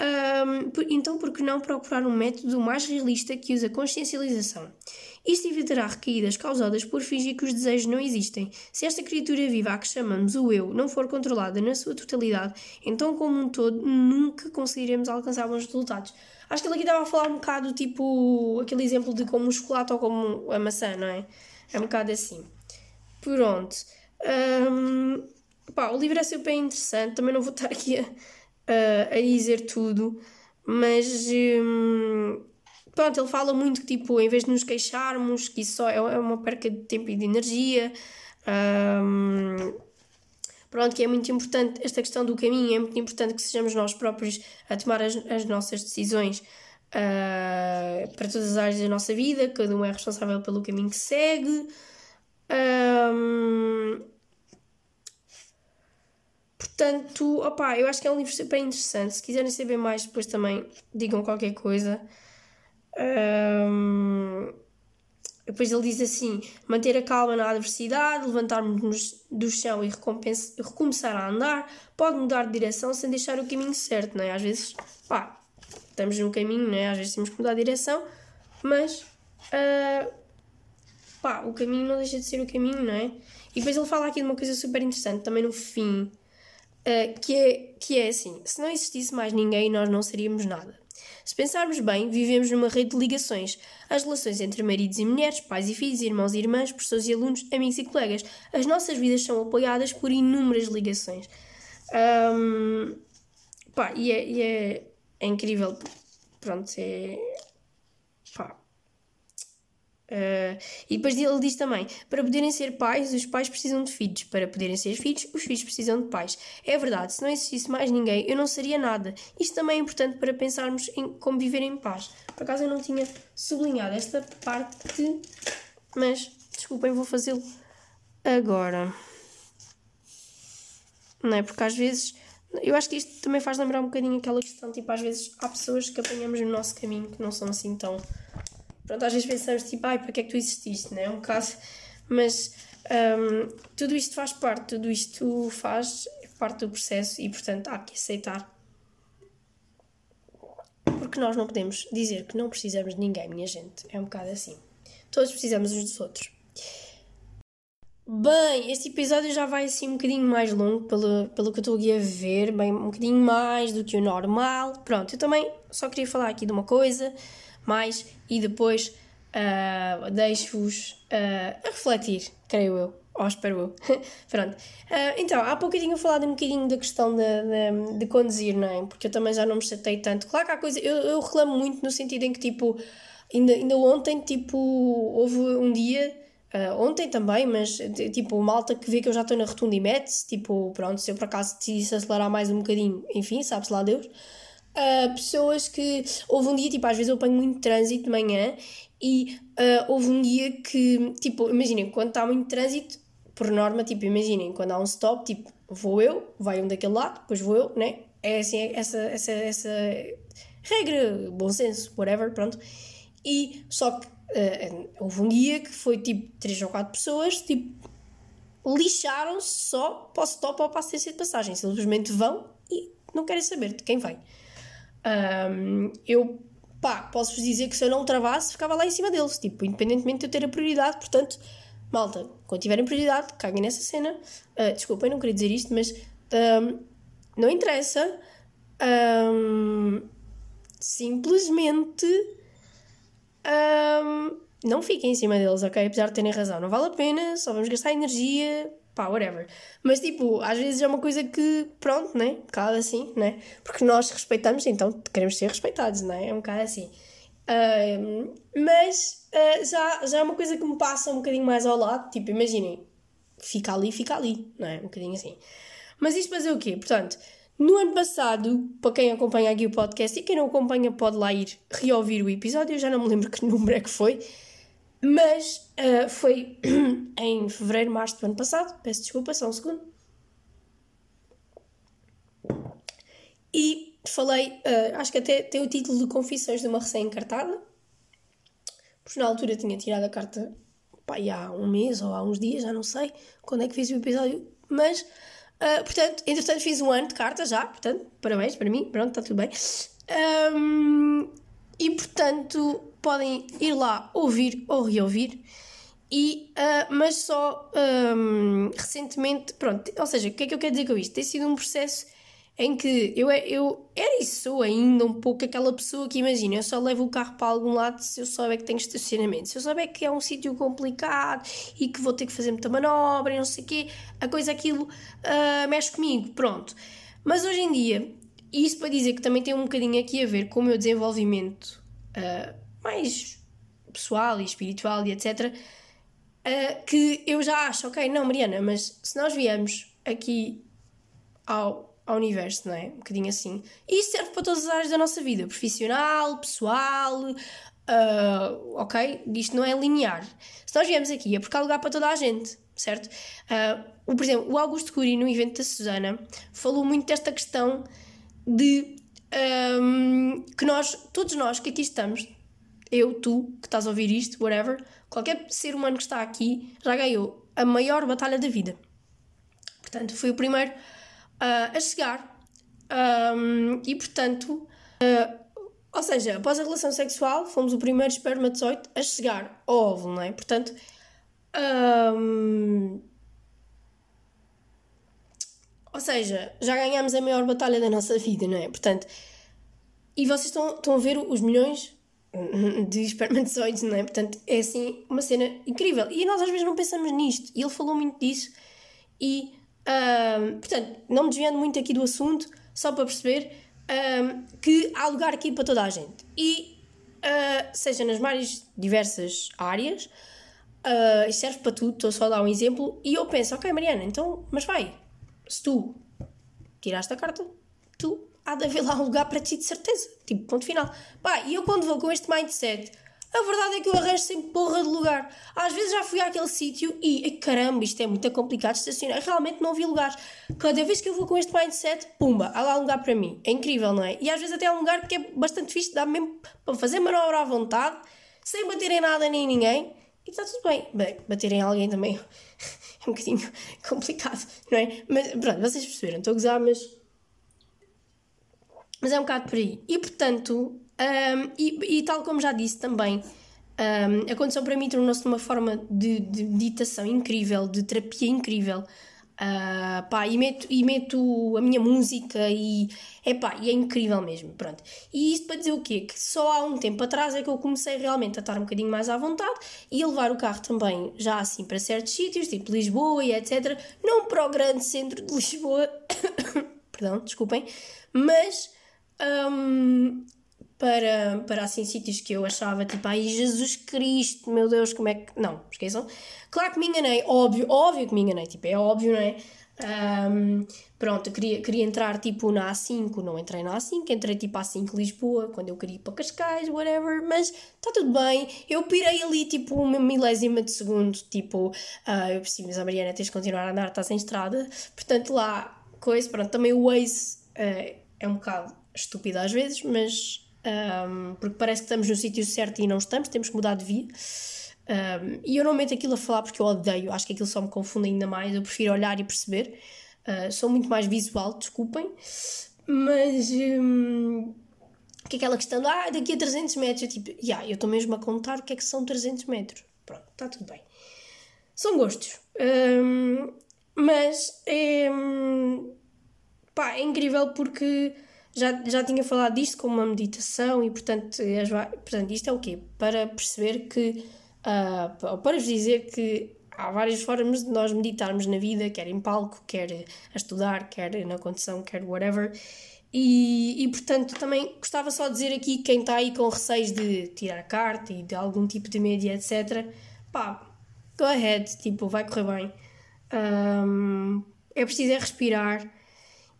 Um, então, por que não procurar um método mais realista que use a consciencialização? Isto evitará recaídas causadas por fingir que os desejos não existem. Se esta criatura viva a que chamamos o eu não for controlada na sua totalidade, então, como um todo, nunca conseguiremos alcançar bons resultados. Acho que ele aqui estava a falar um bocado tipo aquele exemplo de como o chocolate ou como a maçã, não é? É um bocado assim. Pronto. Um, pá, o livro é super interessante, também não vou estar aqui a a, a dizer tudo, mas hum, pronto, ele fala muito que tipo, em vez de nos queixarmos, que isso só é, é uma perca de tempo e de energia. Hum, Pronto, que é muito importante esta questão do caminho, é muito importante que sejamos nós próprios a tomar as, as nossas decisões uh, para todas as áreas da nossa vida, cada um é responsável pelo caminho que segue. Um, portanto, opa, eu acho que é um livro super interessante. Se quiserem saber mais, depois também digam qualquer coisa. Um, depois ele diz assim: manter a calma na adversidade, levantar-nos do chão e recomeçar a andar, pode mudar de direção sem deixar o caminho certo, não é? Às vezes, pá, estamos no caminho, não é? Às vezes temos que mudar de direção, mas, uh, pá, o caminho não deixa de ser o caminho, não é? E depois ele fala aqui de uma coisa super interessante também no fim, uh, que, é, que é assim: se não existisse mais ninguém, nós não seríamos nada. Se pensarmos bem, vivemos numa rede de ligações. As relações entre maridos e mulheres, pais e filhos, irmãos e irmãs, professores e alunos, amigos e colegas. As nossas vidas são apoiadas por inúmeras ligações. Um, pá, e é, e é, é incrível. Pronto, é. Uh, e depois ele diz também: para poderem ser pais, os pais precisam de filhos. Para poderem ser filhos, os filhos precisam de pais. É verdade, se não existisse mais ninguém, eu não seria nada. Isto também é importante para pensarmos em como viver em paz. Por acaso eu não tinha sublinhado esta parte, mas desculpem, vou fazê-lo agora. Não é? Porque às vezes. Eu acho que isto também faz lembrar um bocadinho aquela questão, tipo, às vezes há pessoas que apanhamos no nosso caminho que não são assim tão pronto, às vezes pensamos tipo, ai, para que é que tu exististe, né? É um caso, mas um, tudo isto faz parte, tudo isto faz parte do processo e, portanto, há que aceitar. Porque nós não podemos dizer que não precisamos de ninguém, minha gente. É um bocado assim. Todos precisamos uns dos outros. Bem, este episódio já vai assim um bocadinho mais longo, pelo, pelo que eu estou aqui a ver, bem, um bocadinho mais do que o normal. Pronto, eu também só queria falar aqui de uma coisa mais e depois uh, deixo-vos uh, a refletir, creio eu, ou espero eu. Pronto. Uh, então, há pouco eu tinha falado um bocadinho da questão de, de, de, conduzir, não é? Porque eu também já não me chatei tanto. Claro que há coisa, eu, eu reclamo muito no sentido em que, tipo, ainda, ainda ontem, tipo, houve um dia. Uh, ontem também, mas tipo, malta que vê que eu já estou na rotunda e mete-se, tipo, pronto, se eu por acaso decidisse acelerar mais um bocadinho, enfim, sabe-se lá Deus uh, pessoas que. Houve um dia, tipo, às vezes eu apanho muito trânsito de manhã e uh, houve um dia que, tipo, imaginem, quando está muito trânsito, por norma, tipo, imaginem, quando há um stop, tipo, vou eu, vai um daquele lado, depois vou eu, né? É assim, é essa, essa, essa regra, bom senso, whatever, pronto. E só que uh, houve um dia que foi tipo três ou quatro pessoas, tipo, lixaram-se só para o stop ou para a assistência de passagem. Simplesmente vão e não querem saber de quem vem. Um, eu, pá, posso-vos dizer que se eu não travasse, ficava lá em cima deles, tipo, independentemente de eu ter a prioridade, portanto, malta, quando tiverem prioridade, caguem nessa cena. Uh, desculpem, não queria dizer isto, mas um, não interessa. Um, simplesmente não fiquem em cima deles, ok? Apesar de terem razão, não vale a pena, só vamos gastar energia, pá, whatever. Mas tipo, às vezes é uma coisa que, pronto, né? Um bocado assim, né? Porque nós respeitamos, então queremos ser respeitados, né? É um bocado assim. Uh, mas uh, já, já é uma coisa que me passa um bocadinho mais ao lado, tipo, imaginem, fica ali, fica ali, não é? Um bocadinho assim. Mas isto fazer o quê? Portanto, no ano passado, para quem acompanha aqui o podcast e quem não acompanha pode lá ir reouvir o episódio, eu já não me lembro que número é que foi, mas uh, foi em fevereiro, março do ano passado. Peço desculpa, só um segundo. E falei, uh, acho que até tem o título de Confissões de uma Recém-Encartada. Porque na altura tinha tirado a carta pá, há um mês ou há uns dias, já não sei quando é que fiz o episódio. Mas, uh, portanto, entretanto fiz um ano de carta já. Portanto, parabéns para mim. Pronto, está tudo bem. Um, e, portanto, podem ir lá ouvir ou reouvir. E, uh, mas só um, recentemente, pronto, ou seja, o que é que eu quero dizer com isto? Tem sido um processo em que eu, eu era e sou ainda um pouco aquela pessoa que imagina, eu só levo o carro para algum lado se eu souber que tenho estacionamento, se eu souber que é um sítio complicado e que vou ter que fazer muita manobra e não sei o quê, a coisa aquilo uh, mexe comigo, pronto. Mas hoje em dia, isso para dizer que também tem um bocadinho aqui a ver com o meu desenvolvimento uh, mais pessoal e espiritual e etc. Uh, que eu já acho, ok, não, Mariana, mas se nós viemos aqui ao, ao universo, não é? Um bocadinho assim. E isto serve para todas as áreas da nossa vida: profissional, pessoal, uh, ok? Isto não é linear. Se nós viemos aqui é porque há lugar para toda a gente, certo? Uh, por exemplo, o Augusto Curi, no evento da Susana, falou muito desta questão de um, que nós, todos nós que aqui estamos, eu, tu, que estás a ouvir isto, whatever, qualquer ser humano que está aqui já ganhou a maior batalha da vida. Portanto, foi o primeiro uh, a chegar. Um, e, portanto, uh, ou seja, após a relação sexual, fomos o primeiro espermatozoide a chegar ao óvulo, não é? Portanto, um, ou seja, já ganhámos a maior batalha da nossa vida, não é? Portanto, e vocês estão, estão a ver os milhões de espermatozoides, não é? Portanto, é assim uma cena incrível. E nós às vezes não pensamos nisto. E ele falou muito disso. E, portanto, não me desviando muito aqui do assunto, só para perceber que há lugar aqui para toda a gente. E, uh, seja nas mais diversas áreas, uh, serve para tudo, estou só a dar um exemplo. E eu penso, ok, Mariana, então, mas vai, se tu tiraste a carta, tu há de haver lá um lugar para ti de certeza. Tipo, ponto final. Pá, e eu quando vou com este mindset, a verdade é que eu arranjo sempre porra de lugar. Às vezes já fui àquele sítio e, caramba, isto é muito complicado de estacionar. Realmente não havia lugares. Cada vez que eu vou com este mindset, pumba, há lá um lugar para mim. É incrível, não é? E às vezes até há um lugar que é bastante fixe, dá mesmo para fazer manobra à vontade, sem bater em nada nem em ninguém. E está tudo bem. Bem, bater em alguém também é um bocadinho complicado, não é? Mas pronto, vocês perceberam, estou a gozar, mas mas é um bocado por aí. E portanto, um, e, e, tal como já disse também, um, a condição para mim tornou-se uma forma de, de, meditação incrível, de terapia incrível. Uh, pá, e, meto, e meto a minha música e, epá, e é incrível mesmo, pronto. E isto para dizer o quê? Que só há um tempo atrás é que eu comecei realmente a estar um bocadinho mais à vontade e a levar o carro também já assim para certos sítios, tipo Lisboa e etc. Não para o grande centro de Lisboa, perdão, desculpem, mas um, para, para assim sítios que eu achava tipo, ai Jesus Cristo, meu Deus, como é que. Não, esqueçam. Claro que me enganei, óbvio, óbvio que me enganei, tipo, é óbvio, não é? Um, pronto, eu queria, queria entrar tipo na A5, não entrei na A5, entrei tipo A5 Lisboa, quando eu queria ir para Cascais, whatever, mas está tudo bem. Eu pirei ali tipo uma milésima de segundo, tipo, uh, eu preciso, mas a Mariana tens de continuar a andar, estás em estrada, portanto lá, coisa, pronto, também o Waze uh, é um bocado estúpido às vezes, mas um, porque parece que estamos no sítio certo e não estamos, temos que mudar de via. Um, e eu não meto aquilo a falar porque eu odeio, acho que aquilo só me confunde ainda mais. Eu prefiro olhar e perceber. Uh, sou muito mais visual, desculpem, mas um, que aquela questão de ah, daqui a 300 metros, eu tipo, yeah, eu estou mesmo a contar o que é que são 300 metros. Pronto, está tudo bem. São gostos. Um, mas é, pá, é incrível porque já, já tinha falado disto como uma meditação e, portanto, as, portanto isto é o quê? Para perceber que, uh, para vos dizer que há várias formas de nós meditarmos na vida, quer em palco, quer a estudar, quer na condição, quer whatever. E, e portanto, também gostava só de dizer aqui quem está aí com receios de tirar a carta e de algum tipo de média, etc. Pá, go ahead, tipo, vai correr bem. Um, é preciso é respirar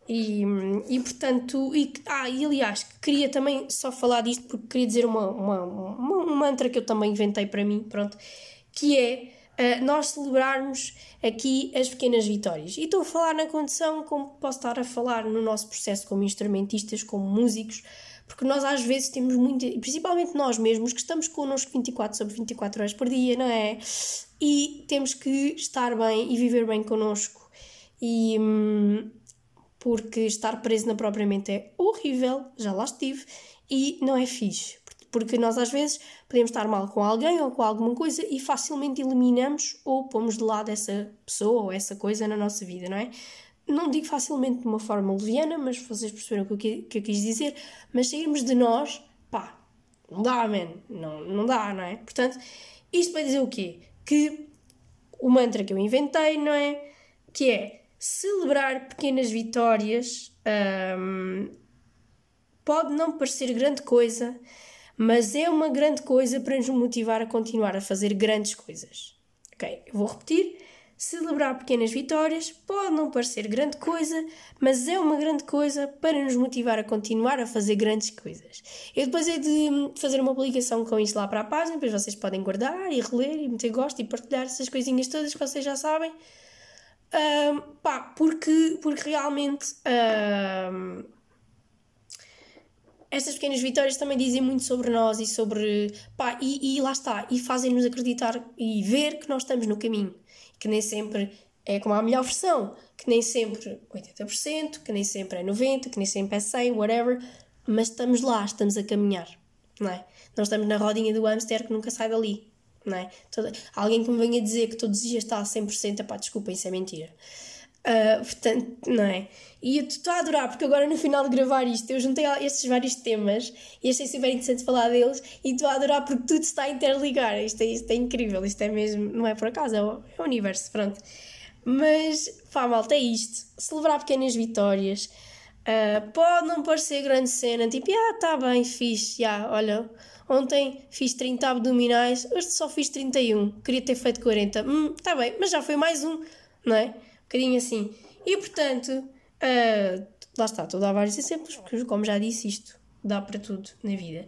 e, e portanto, e, ah, e aliás, queria também só falar disto porque queria dizer uma, uma, uma, um mantra que eu também inventei para mim, pronto, que é uh, nós celebrarmos aqui as pequenas vitórias. E estou a falar na condição como posso estar a falar no nosso processo como instrumentistas, como músicos, porque nós às vezes temos muito, principalmente nós mesmos, que estamos connosco 24 sobre 24 horas por dia, não é? E temos que estar bem e viver bem connosco. E. Hum, porque estar preso na própria mente é horrível, já lá estive, e não é fixe. Porque nós às vezes podemos estar mal com alguém ou com alguma coisa e facilmente eliminamos ou pomos de lado essa pessoa ou essa coisa na nossa vida, não é? Não digo facilmente de uma forma leviana, mas vocês perceberam o que que eu quis dizer, mas sairmos de nós, pá, não dá, man, não, não dá, não é? Portanto, isto vai dizer o quê? Que o mantra que eu inventei, não é? Que é celebrar pequenas vitórias um, pode não parecer grande coisa, mas é uma grande coisa para nos motivar a continuar a fazer grandes coisas. Ok, vou repetir. Celebrar pequenas vitórias pode não parecer grande coisa, mas é uma grande coisa para nos motivar a continuar a fazer grandes coisas. Eu depois hei de fazer uma publicação com isso lá para a página, depois vocês podem guardar e reler e meter gosto e partilhar essas coisinhas todas que vocês já sabem. Um, pá, porque, porque realmente um, estas pequenas vitórias também dizem muito sobre nós e sobre. pá, e, e lá está, e fazem-nos acreditar e ver que nós estamos no caminho que nem sempre é como a melhor versão, que nem sempre 80%, que nem sempre é 90%, que nem sempre é 100%, whatever, mas estamos lá, estamos a caminhar, não é? Nós estamos na rodinha do hamster que nunca sai dali, não é? Toda, alguém que me venha dizer que todos os dias está a 100%, pá, desculpa, isso é mentira. Uh, portanto, não é? E eu estou a adorar, porque agora no final de gravar isto, eu juntei estes vários temas e achei super interessante falar deles e estou a adorar porque tudo está a interligar. Isto é, isto é incrível, isto é mesmo, não é por acaso, é o, é o universo, pronto. Mas, pá, malta, é isto. Celebrar pequenas vitórias. Uh, pode não parecer grande cena, tipo, ah, tá bem, fiz, já, olha, ontem fiz 30 abdominais, hoje só fiz 31, queria ter feito 40, hum, tá bem, mas já foi mais um, não é? bocadinho assim. E portanto, uh, lá está, estou a dar vários exemplos, porque como já disse, isto dá para tudo na vida.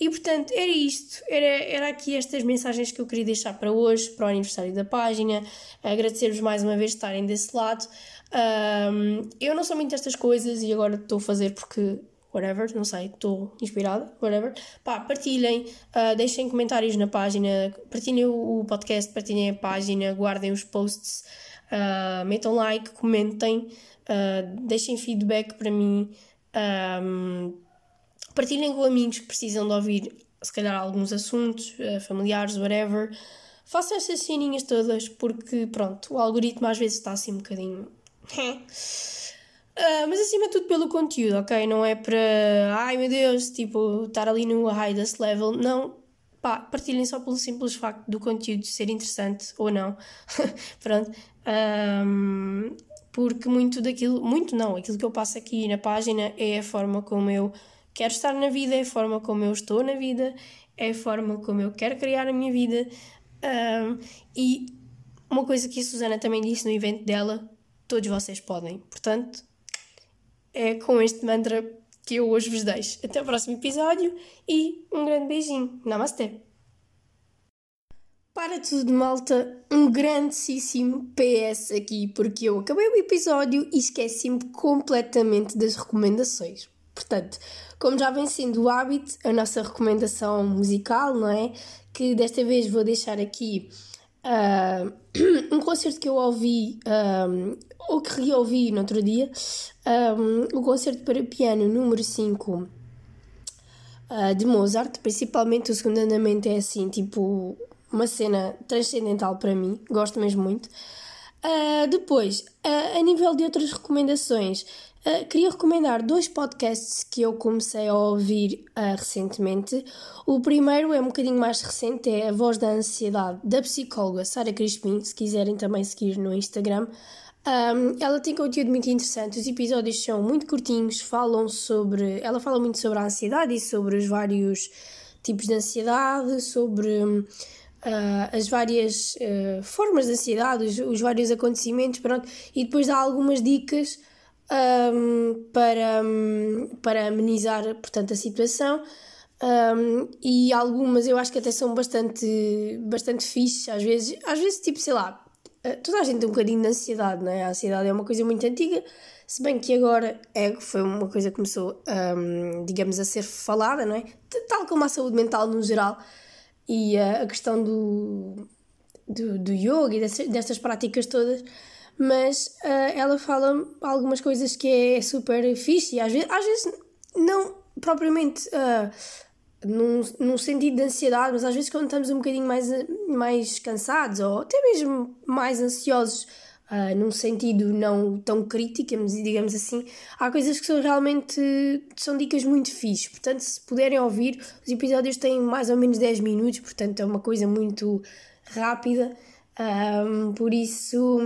E portanto, era isto, era, era aqui estas mensagens que eu queria deixar para hoje, para o aniversário da página, agradecer-vos mais uma vez estarem desse lado. Um, eu não sou muito destas coisas e agora estou a fazer porque whatever, não sei, estou inspirada, whatever. Pá, partilhem, uh, deixem comentários na página, partilhem o podcast, partilhem a página, guardem os posts Uh, metam like, comentem, uh, deixem feedback para mim, um, partilhem com amigos que precisam de ouvir, se calhar, alguns assuntos, familiares, whatever. Façam essas ceninhas todas, porque, pronto, o algoritmo às vezes está assim um bocadinho. Uh, mas acima de tudo pelo conteúdo, ok? Não é para, ai meu Deus, tipo, estar ali no highest level. Não, pá, partilhem só pelo simples facto do conteúdo ser interessante ou não. Pronto. Um, porque muito daquilo, muito não, aquilo que eu passo aqui na página é a forma como eu quero estar na vida, é a forma como eu estou na vida, é a forma como eu quero criar a minha vida. Um, e uma coisa que a Susana também disse no evento dela, todos vocês podem. Portanto, é com este mantra que eu hoje vos deixo. Até o próximo episódio e um grande beijinho. Namastê! Para tudo, malta, um grandíssimo PS aqui, porque eu acabei o episódio e esqueci-me completamente das recomendações. Portanto, como já vem sendo o hábito, a nossa recomendação musical, não é? Que desta vez vou deixar aqui uh, um concerto que eu ouvi, um, ou que reouvi no outro dia, um, o concerto para piano número 5 uh, ah, de Mozart, principalmente o segundo andamento é assim, tipo, uma cena transcendental para mim, gosto mesmo muito. Uh, depois, a nível de outras recomendações, Uh, queria recomendar dois podcasts que eu comecei a ouvir uh, recentemente. O primeiro é um bocadinho mais recente, é A Voz da Ansiedade, da psicóloga Sara Crispim, se quiserem também seguir no Instagram. Um, ela tem conteúdo muito interessante, os episódios são muito curtinhos, falam sobre. Ela fala muito sobre a ansiedade e sobre os vários tipos de ansiedade, sobre uh, as várias formas de ansiedade, os, os vários acontecimentos, pronto, e depois dá algumas dicas um, para, para amenizar portanto, a situação. Um, e algumas eu acho que até são bastante, bastante fixes, às vezes, às vezes, tipo, sei lá, eh, toda a gente tem um bocadinho de ansiedade, não é? A ansiedade é uma coisa muito antiga, se bem que agora é, foi uma coisa que começou, um, digamos, a ser falada, não é? Tal como a saúde mental no geral e a, questão do, do, do yoga e dessas, dessas práticas todas mas uh, ela fala algumas coisas que é super fixe e às vezes, às vezes não propriamente uh, num, num sentido de ansiedade, mas às vezes quando estamos um bocadinho mais, mais cansados ou até mesmo mais ansiosos, uh, num sentido não tão crítico, digamos assim, há coisas que são realmente são dicas muito fixes. Portanto, se puderem ouvir, os episódios têm mais ou menos 10 minutos, portanto é uma coisa muito rápida. Um, por isso,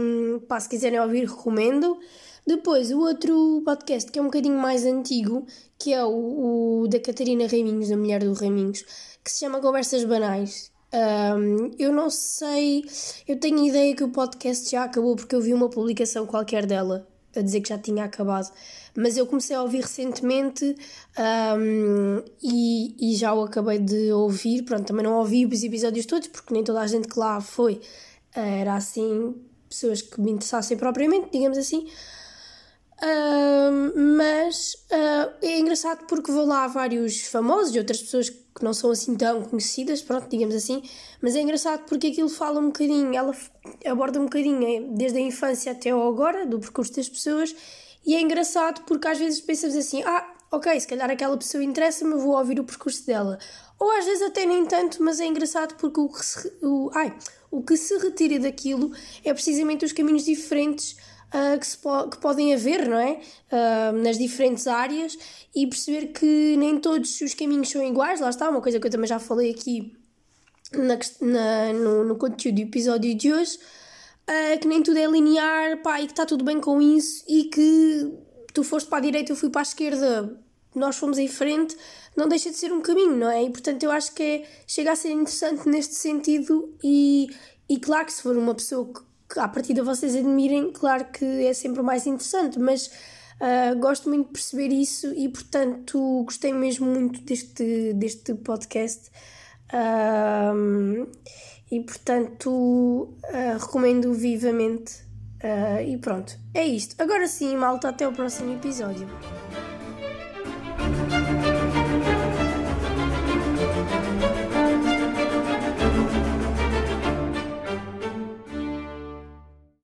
pá, se quiserem ouvir, recomendo. Depois, o outro podcast que é um bocadinho mais antigo, que é o, o da Catarina Raminhos, da mulher do Raminhos, que se chama Conversas Banais. Um, eu não sei, eu tenho ideia que o podcast já acabou porque eu vi uma publicação qualquer dela a dizer que já tinha acabado, mas eu comecei a ouvir recentemente um, e, e, já o acabei de ouvir. Pronto, também não ouvi os episódios todos porque nem toda a gente que lá foi era assim, pessoas que me interessassem propriamente, digamos assim. Uh, mas uh, é engraçado porque vou lá vários famosos e outras pessoas que não são assim tão conhecidas, pronto, digamos assim, mas é engraçado porque aquilo fala um bocadinho, ela aborda um bocadinho é, desde a infância até agora, do percurso das pessoas, e é engraçado porque às vezes pensamos assim, ah, ok, se calhar aquela pessoa interessa-me, vou ouvir o percurso dela. Ou às vezes até nem tanto, mas é engraçado porque o que se, o, ai, o que se retira daquilo é precisamente os caminhos diferentes uh, que, se po que podem haver, não é? Uh, nas diferentes áreas e perceber que nem todos os caminhos são iguais. Lá está, uma coisa que eu também já falei aqui na, na no, no, conteúdo do episódio de hoje, uh, que nem tudo é linear, pá, e que está tudo bem com isso e que tu foste para a direita, eu fui para a esquerda, nós fomos em frente, não deixa de ser um caminho, não é? E portanto eu acho que é, chega a ser interessante neste sentido e, e claro que se for uma pessoa que que à partida vocês admirem, claro que é sempre mais interessante, mas uh, gosto muito de perceber isso e, portanto, gostei mesmo muito deste, deste podcast. E, portanto, uh, recomendo vivamente. e pronto, é isto. Agora sim, malta, até o próximo episódio.